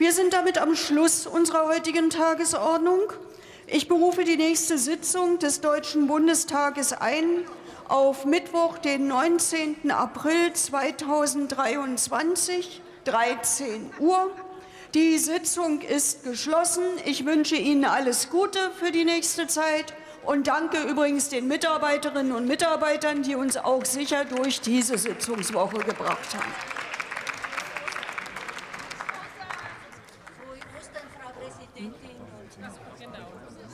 Wir sind damit am Schluss unserer heutigen Tagesordnung. Ich berufe die nächste Sitzung des Deutschen Bundestages ein auf Mittwoch, den 19. April 2023, 13 Uhr. Die Sitzung ist geschlossen. Ich wünsche Ihnen alles Gute für die nächste Zeit und danke übrigens den Mitarbeiterinnen und Mitarbeitern, die uns auch sicher durch diese Sitzungswoche gebracht haben. Entendi. Mas por que não?